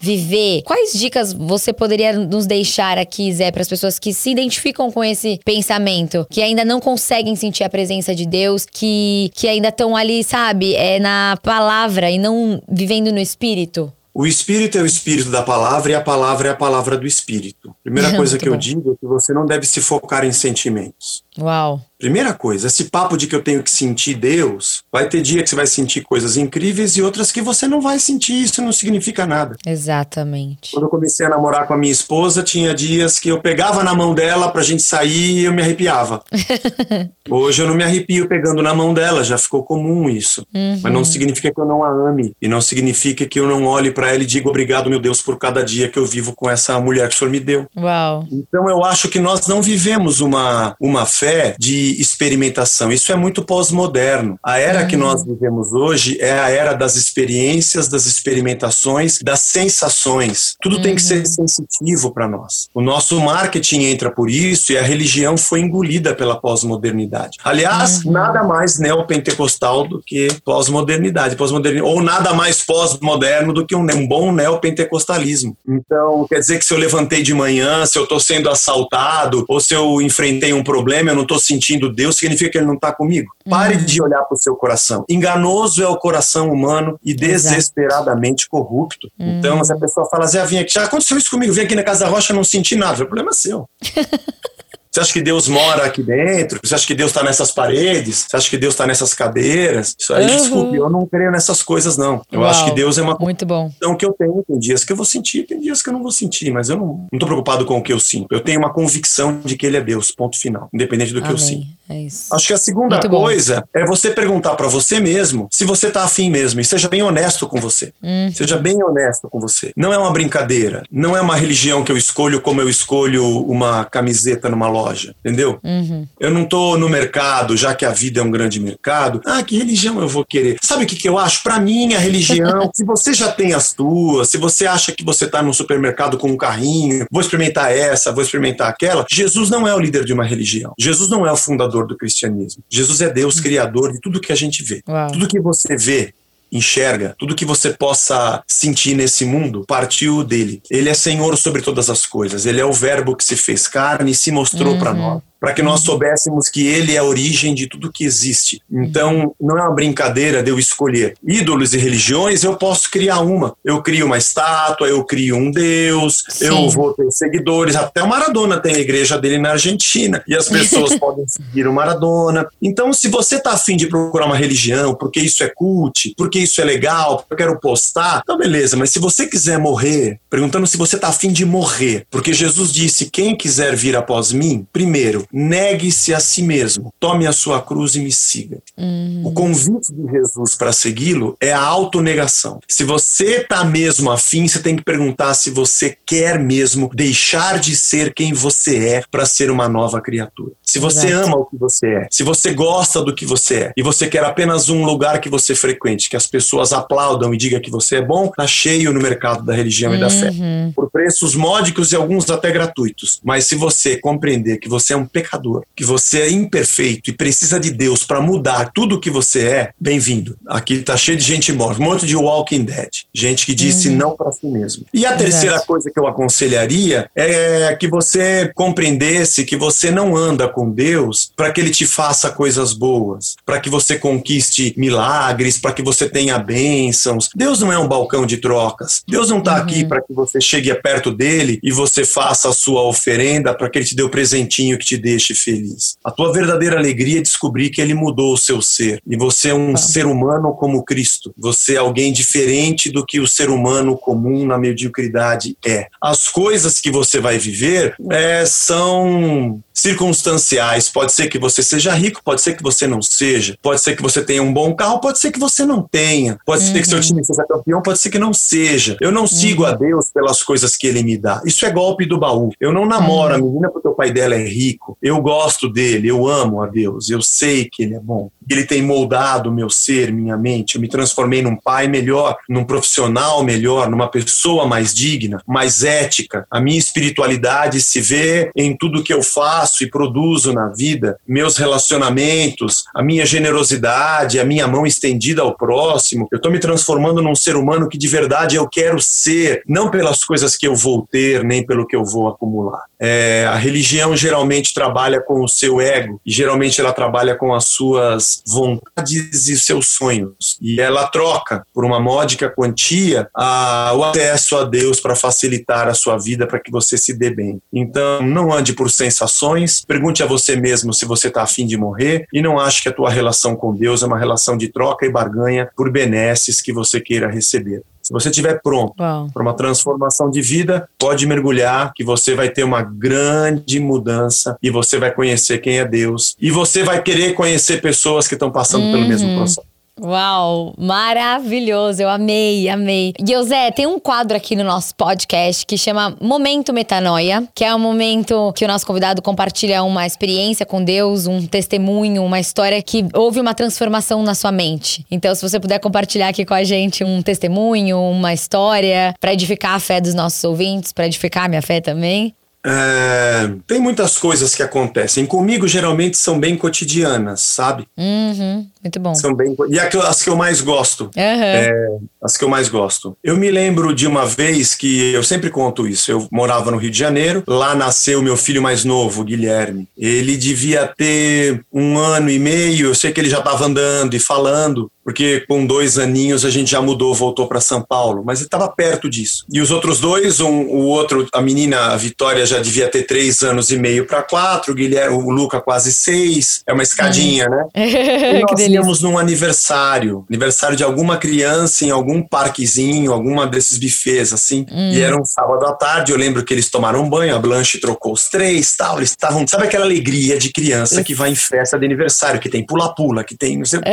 viver. Quais dicas você poderia nos deixar aqui, Zé, para as pessoas que se identificam com esse pensamento, que ainda não conseguem sentir a presença de Deus, que, que ainda estão ali, sabe, é na palavra e não vivendo no espírito? O espírito é o espírito da palavra e a palavra é a palavra do espírito. Primeira coisa que bom. eu digo é que você não deve se focar em sentimentos. Uau. Primeira coisa, esse papo de que eu tenho que sentir Deus, vai ter dia que você vai sentir coisas incríveis e outras que você não vai sentir, isso não significa nada. Exatamente. Quando eu comecei a namorar com a minha esposa, tinha dias que eu pegava na mão dela pra gente sair e eu me arrepiava. Hoje eu não me arrepio pegando na mão dela, já ficou comum isso. Uhum. Mas não significa que eu não a ame e não significa que eu não olhe para ela e diga obrigado, meu Deus, por cada dia que eu vivo com essa mulher que o Senhor me deu. Uau. Então eu acho que nós não vivemos uma, uma fé de experimentação. Isso é muito pós-moderno. A era uhum. que nós vivemos hoje é a era das experiências, das experimentações, das sensações. Tudo uhum. tem que ser uhum. sensitivo para nós. O nosso marketing entra por isso e a religião foi engolida pela pós-modernidade. Aliás, uhum. nada mais neopentecostal do que pós-modernidade, pós-modernidade, ou nada mais pós-moderno do que um, um bom neopentecostalismo. Então, quer dizer que se eu levantei de manhã, se eu estou sendo assaltado, ou se eu enfrentei um problema, eu não estou sentindo Deus, significa que Ele não está comigo. Pare uhum. de olhar para o seu coração. Enganoso é o coração humano e desesperadamente corrupto. Uhum. Então, se a pessoa fala, Zé, vim aqui, já aconteceu isso comigo, vim aqui na Casa da Rocha, não senti nada. O problema é seu. Você acha que Deus mora aqui dentro? Você acha que Deus está nessas paredes? Você acha que Deus está nessas cadeiras? Isso aí, uhum. desculpe, eu não creio nessas coisas, não. Eu Uau, acho que Deus é uma muito bom. Então que eu tenho. Tem dias que eu vou sentir, tem dias que eu não vou sentir, mas eu não estou preocupado com o que eu sinto. Eu tenho uma convicção de que Ele é Deus, ponto final, independente do que Amém. eu sinto. É isso. Acho que a segunda muito coisa bom. é você perguntar para você mesmo se você está afim mesmo e seja bem honesto com você. Hum. Seja bem honesto com você. Não é uma brincadeira, não é uma religião que eu escolho como eu escolho uma camiseta numa loja, entendeu? Uhum. Eu não tô no mercado, já que a vida é um grande mercado. Ah, que religião eu vou querer? Sabe o que, que eu acho? Para mim, a religião, se você já tem as tuas, se você acha que você tá no supermercado com um carrinho, vou experimentar essa, vou experimentar aquela, Jesus não é o líder de uma religião. Jesus não é o fundador do cristianismo. Jesus é Deus, criador de tudo que a gente vê. Uau. Tudo que você vê enxerga, tudo que você possa sentir nesse mundo partiu dele. Ele é Senhor sobre todas as coisas. Ele é o Verbo que se fez carne e se mostrou uhum. para nós para que nós soubéssemos que ele é a origem de tudo que existe. Então, não é uma brincadeira de eu escolher ídolos e religiões, eu posso criar uma. Eu crio uma estátua, eu crio um deus, Sim. eu vou ter seguidores. Até o Maradona tem a igreja dele na Argentina e as pessoas podem seguir o Maradona. Então, se você está afim de procurar uma religião, porque isso é cult, porque isso é legal, porque eu quero postar, então beleza. Mas se você quiser morrer, perguntando se você está afim de morrer, porque Jesus disse: quem quiser vir após mim, primeiro, negue-se a si mesmo, tome a sua cruz e me siga. Uhum. O convite de Jesus para segui-lo é a autonegação. Se você está mesmo afim, você tem que perguntar se você quer mesmo deixar de ser quem você é para ser uma nova criatura. Se você Exato. ama o que você é, se você gosta do que você é e você quer apenas um lugar que você frequente, que as pessoas aplaudam e digam que você é bom, tá cheio no mercado da religião e da fé. Uhum. Por preços módicos e alguns até gratuitos. Mas se você compreender que você é um pecador, que você é imperfeito e precisa de Deus para mudar tudo o que você é, bem-vindo. Aqui tá cheio de gente morta, um monte de Walking Dead, gente que disse Uhum. não para si mesmo. E a terceira coisa que eu aconselharia é que você compreendesse que você não anda com Deus para que ele te faça coisas boas, para que você conquiste milagres, para que você tenha bênçãos. Deus não é um balcão de trocas. Deus não está Uhum. aqui para que você chegue perto dele e você faça a sua oferenda para que ele te dê o presentinho que te deixe feliz. A tua verdadeira alegria é descobrir que ele mudou o seu ser. E você é um ah. ser humano como Cristo. Você é alguém diferente do que o ser humano comum na mediocridade é. As coisas que você vai viver é, são circunstanciais. Pode ser que você seja rico, pode ser que você não seja, pode ser que você tenha um bom carro, pode ser que você não tenha, pode uhum. ser que seu uhum. time seja campeão, pode ser que não seja. Eu não sigo uhum. a Deus pelas coisas que ele me dá. Isso é golpe do baú. Eu não namoro uhum. a menina porque o pai dela é rico. Eu gosto dele, eu amo a Deus, eu sei que ele é bom. Ele tem moldado meu ser, minha mente. Eu me transformei num pai melhor, num profissional melhor, numa pessoa mais digna, mais ética. A minha espiritualidade se vê em tudo que eu faço faço e produzo na vida, meus relacionamentos, a minha generosidade, a minha mão estendida ao próximo. Eu estou me transformando num ser humano que de verdade eu quero ser, não pelas coisas que eu vou ter, nem pelo que eu vou acumular. É, a religião geralmente trabalha com o seu ego e geralmente ela trabalha com as suas vontades e seus sonhos. E ela troca por uma módica quantia a, o acesso a Deus para facilitar a sua vida para que você se dê bem. Então, não ande por sensações pergunte a você mesmo se você está afim de morrer e não ache que a tua relação com Deus é uma relação de troca e barganha por benesses que você queira receber. Se você estiver pronto para uma transformação de vida, pode mergulhar, que você vai ter uma grande mudança e você vai conhecer quem é Deus. E você vai querer conhecer pessoas que estão passando uhum. pelo mesmo processo. Uau, maravilhoso, eu amei, amei. José, tem um quadro aqui no nosso podcast que chama Momento Metanoia, que é um momento que o nosso convidado compartilha uma experiência com Deus, um testemunho, uma história que houve uma transformação na sua mente. Então, se você puder compartilhar aqui com a gente um testemunho, uma história, para edificar a fé dos nossos ouvintes, para edificar a minha fé também, é, tem muitas coisas que acontecem. Comigo, geralmente, são bem cotidianas, sabe? Uhum, muito bom. São bem, e as que eu mais gosto. Uhum. É, as que eu mais gosto. Eu me lembro de uma vez que eu sempre conto isso. Eu morava no Rio de Janeiro. Lá nasceu meu filho mais novo, Guilherme. Ele devia ter um ano e meio. Eu sei que ele já estava andando e falando porque com dois aninhos a gente já mudou, voltou para São Paulo, mas estava perto disso. E os outros dois, um, o outro, a menina, a Vitória já devia ter três anos e meio para quatro, o Guilherme, o Luca quase seis, é uma escadinha, hum. né? E nós íamos num aniversário, aniversário de alguma criança em algum parquezinho, alguma desses bufês, assim, hum. e era um sábado à tarde, eu lembro que eles tomaram banho, a Blanche trocou os três, tal, eles estavam, sabe aquela alegria de criança que vai em festa de aniversário, que tem pula-pula, que tem não sei o quê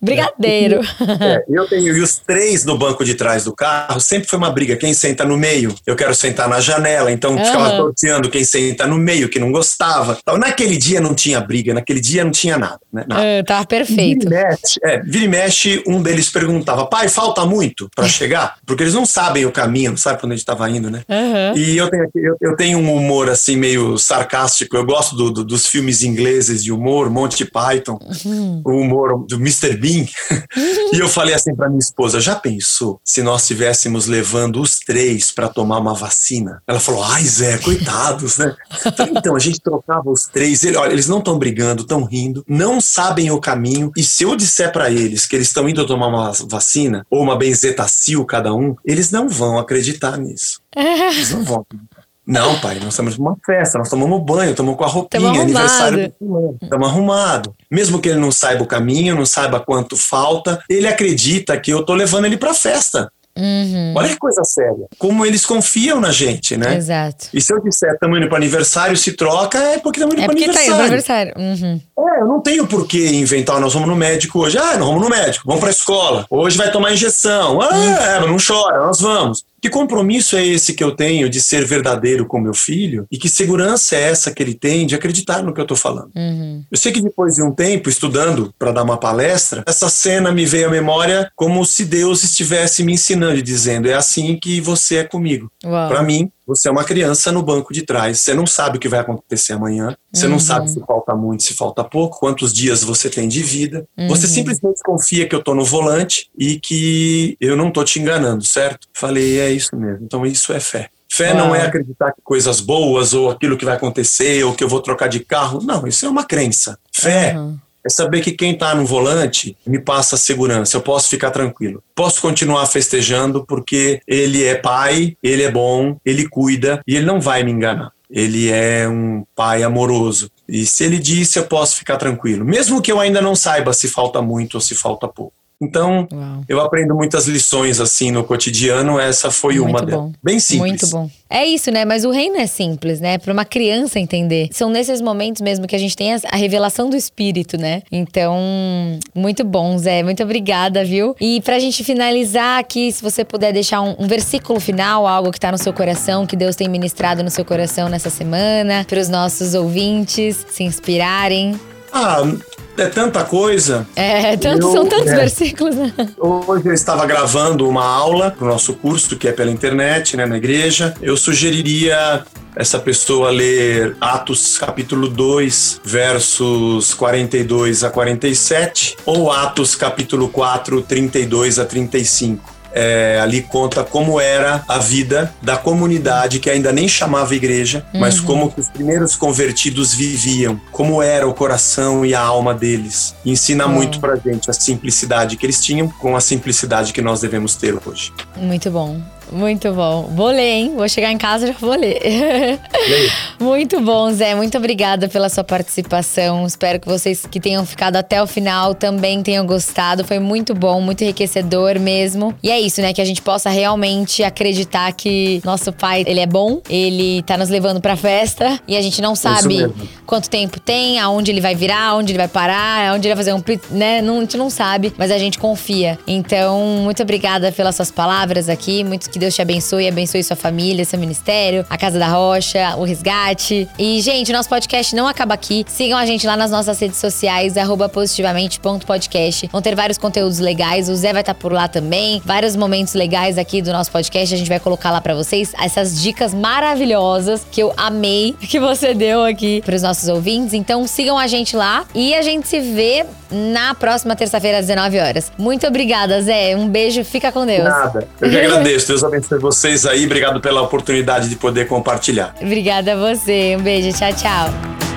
brigadeiro. É, eu tenho, e os três no banco de trás do carro, sempre foi uma briga. Quem senta no meio, eu quero sentar na janela, então uhum. ficava torteando quem senta no meio, que não gostava. Então, naquele dia não tinha briga, naquele dia não tinha nada. Né? nada. Uh, tava perfeito. Vira e, mexe, é, vira e mexe, um deles perguntava, pai, falta muito para chegar? Porque eles não sabem o caminho, não sabem para onde a gente estava indo, né? Uhum. E eu tenho, eu, eu, tenho um humor assim meio sarcástico, eu gosto do, do, dos filmes ingleses de humor, Monty Python, uhum. o humor do Mr. Bean. E eu falei assim para minha esposa: já pensou se nós estivéssemos levando os três para tomar uma vacina? Ela falou: ai, Zé, coitados, né? Falei, então, a gente trocava os três. Ele, olha, eles não estão brigando, estão rindo, não sabem o caminho. E se eu disser para eles que eles estão indo tomar uma vacina ou uma benzetacil cada um, eles não vão acreditar nisso. Eles não vão. Não, pai, nós estamos numa festa, nós tomamos banho, estamos com a roupinha, aniversário do estamos arrumados. Mesmo que ele não saiba o caminho, não saiba quanto falta, ele acredita que eu tô levando ele para festa. Uhum. Olha que coisa séria. Como eles confiam na gente, né? Exato. E se eu disser estamos indo para aniversário, se troca, é porque estamos indo é para aniversário. Tá aniversário. Uhum. É, eu não tenho por que inventar, nós vamos no médico hoje. Ah, nós vamos no médico, vamos para a escola. Hoje vai tomar injeção. Ah, uhum. não chora, nós vamos. Que compromisso é esse que eu tenho de ser verdadeiro com meu filho? E que segurança é essa que ele tem de acreditar no que eu estou falando? Uhum. Eu sei que depois de um tempo estudando para dar uma palestra, essa cena me veio à memória como se Deus estivesse me ensinando e dizendo: é assim que você é comigo. Para mim, você é uma criança no banco de trás. Você não sabe o que vai acontecer amanhã. Você uhum. não sabe se falta muito, se falta pouco, quantos dias você tem de vida. Uhum. Você simplesmente confia que eu tô no volante e que eu não tô te enganando, certo? Falei, é isso mesmo. Então isso é fé. Fé não é acreditar que coisas boas ou aquilo que vai acontecer ou que eu vou trocar de carro. Não, isso é uma crença. Fé uhum é saber que quem está no volante me passa segurança, eu posso ficar tranquilo. Posso continuar festejando porque ele é pai, ele é bom, ele cuida e ele não vai me enganar. ele é um pai amoroso. E se ele disse, eu posso ficar tranquilo, mesmo que eu ainda não saiba se falta muito ou se falta pouco. Então, Uau. eu aprendo muitas lições assim no cotidiano, essa foi Muito uma delas. Bem simples. Muito bom. É isso, né? Mas o reino é simples, né? Para uma criança entender. São nesses momentos mesmo que a gente tem a revelação do espírito, né? Então, muito bom, Zé. Muito obrigada, viu? E pra gente finalizar aqui, se você puder deixar um, um versículo final, algo que tá no seu coração, que Deus tem ministrado no seu coração nessa semana, para os nossos ouvintes se inspirarem. Ah, é tanta coisa. É, tanto, eu, são tantos é, versículos. Né? Hoje eu estava gravando uma aula para o nosso curso, que é pela internet, né, na igreja. Eu sugeriria essa pessoa ler Atos capítulo 2, versos 42 a 47, ou Atos capítulo 4, 32 a 35 é, ali conta como era a vida da comunidade que ainda nem chamava igreja, uhum. mas como os primeiros convertidos viviam, como era o coração e a alma deles. E ensina uhum. muito pra gente a simplicidade que eles tinham com a simplicidade que nós devemos ter hoje. Muito bom. Muito bom. Vou ler, hein? Vou chegar em casa e já vou ler. Muito bom, Zé. Muito obrigada pela sua participação. Espero que vocês que tenham ficado até o final também tenham gostado. Foi muito bom, muito enriquecedor mesmo. E é isso, né? Que a gente possa realmente acreditar que nosso pai, ele é bom, ele tá nos levando pra festa e a gente não sabe quanto tempo tem, aonde ele vai virar, aonde ele vai parar, aonde ele vai fazer um. né? Não, a gente não sabe, mas a gente confia. Então, muito obrigada pelas suas palavras aqui. Muito que Deus te abençoe, abençoe sua família, seu ministério, a Casa da Rocha, o Resgate. E, gente, nosso podcast não acaba aqui. Sigam a gente lá nas nossas redes sociais, positivamente.podcast. Vão ter vários conteúdos legais. O Zé vai estar por lá também. Vários momentos legais aqui do nosso podcast. A gente vai colocar lá para vocês essas dicas maravilhosas que eu amei que você deu aqui para os nossos ouvintes. Então sigam a gente lá e a gente se vê na próxima terça-feira às 19 horas. Muito obrigada, Zé. Um beijo, fica com Deus. Nada. Eu que agradeço. Deus abençoe vocês aí. Obrigado pela oportunidade de poder compartilhar. Obrigada a você. Um beijo. Tchau, tchau.